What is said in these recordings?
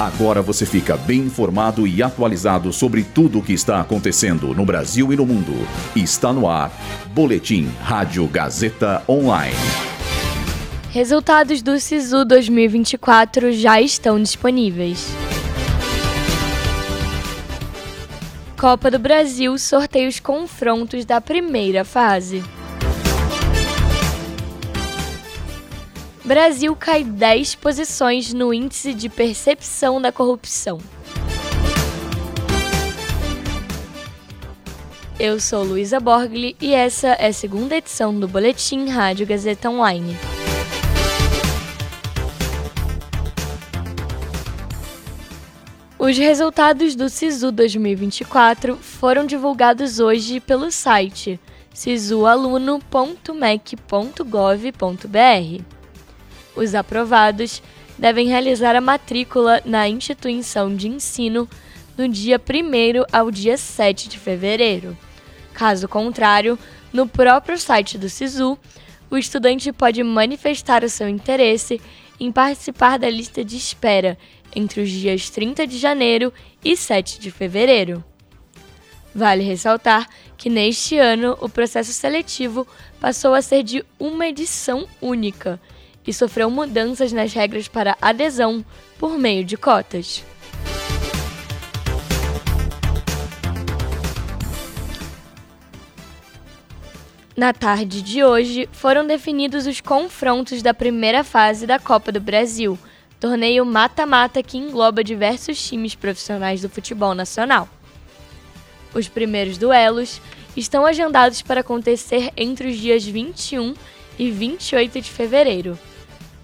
Agora você fica bem informado e atualizado sobre tudo o que está acontecendo no Brasil e no mundo. Está no ar. Boletim Rádio Gazeta Online. Resultados do SISU 2024 já estão disponíveis. Copa do Brasil sorteia os confrontos da primeira fase. Brasil cai 10 posições no índice de percepção da corrupção. Eu sou Luísa Borgli e essa é a segunda edição do Boletim Rádio Gazeta Online. Os resultados do SISU 2024 foram divulgados hoje pelo site sisualuno.mec.gov.br. Os aprovados devem realizar a matrícula na instituição de ensino no dia 1 ao dia 7 de fevereiro. Caso contrário, no próprio site do SISU, o estudante pode manifestar o seu interesse em participar da lista de espera entre os dias 30 de janeiro e 7 de fevereiro. Vale ressaltar que neste ano o processo seletivo passou a ser de uma edição única e sofreu mudanças nas regras para adesão por meio de cotas. Na tarde de hoje, foram definidos os confrontos da primeira fase da Copa do Brasil, torneio mata-mata que engloba diversos times profissionais do futebol nacional. Os primeiros duelos estão agendados para acontecer entre os dias 21 e 28 de fevereiro.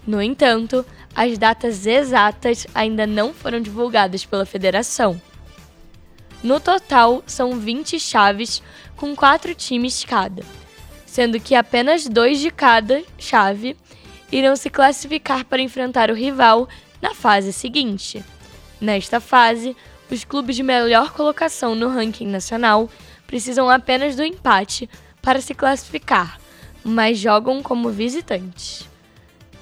No entanto, as datas exatas ainda não foram divulgadas pela federação. No total, são 20 chaves com quatro times cada, sendo que apenas dois de cada chave irão se classificar para enfrentar o rival na fase seguinte. Nesta fase, os clubes de melhor colocação no ranking nacional precisam apenas do empate para se classificar, mas jogam como visitantes.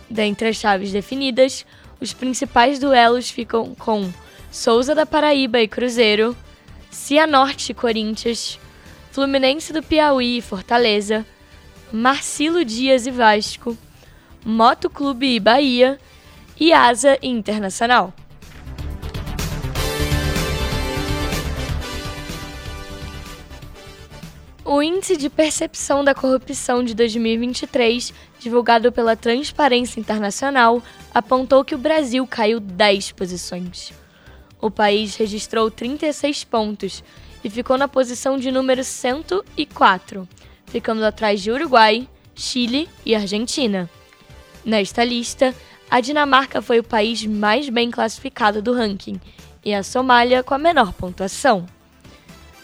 Dentre as chaves definidas, os principais duelos ficam com Souza da Paraíba e Cruzeiro, Cianorte e Corinthians, Fluminense do Piauí e Fortaleza, Marcilo Dias e Vasco, Moto Clube e Bahia e Asa Internacional. O Índice de Percepção da Corrupção de 2023, divulgado pela Transparência Internacional, apontou que o Brasil caiu 10 posições. O país registrou 36 pontos e ficou na posição de número 104, ficando atrás de Uruguai, Chile e Argentina. Nesta lista, a Dinamarca foi o país mais bem classificado do ranking e a Somália com a menor pontuação.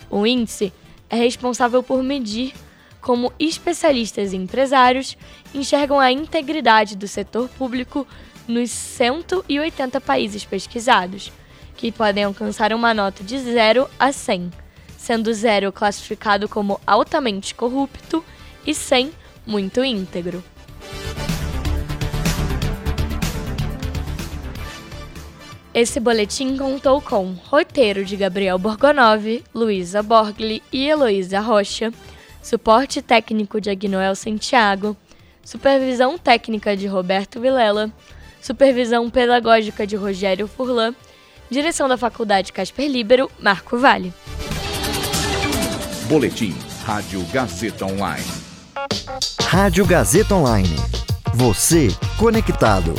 O índice é responsável por medir como especialistas e empresários enxergam a integridade do setor público nos 180 países pesquisados, que podem alcançar uma nota de 0 a 100, sendo 0 classificado como altamente corrupto e 100 muito íntegro. Esse boletim contou com roteiro de Gabriel Borgonov, Luísa Borgli e Heloísa Rocha, suporte técnico de Agnoel Santiago, supervisão técnica de Roberto Vilela, supervisão pedagógica de Rogério Furlan, direção da Faculdade Casper Libero, Marco Vale. Boletim Rádio Gazeta Online. Rádio Gazeta Online. Você conectado.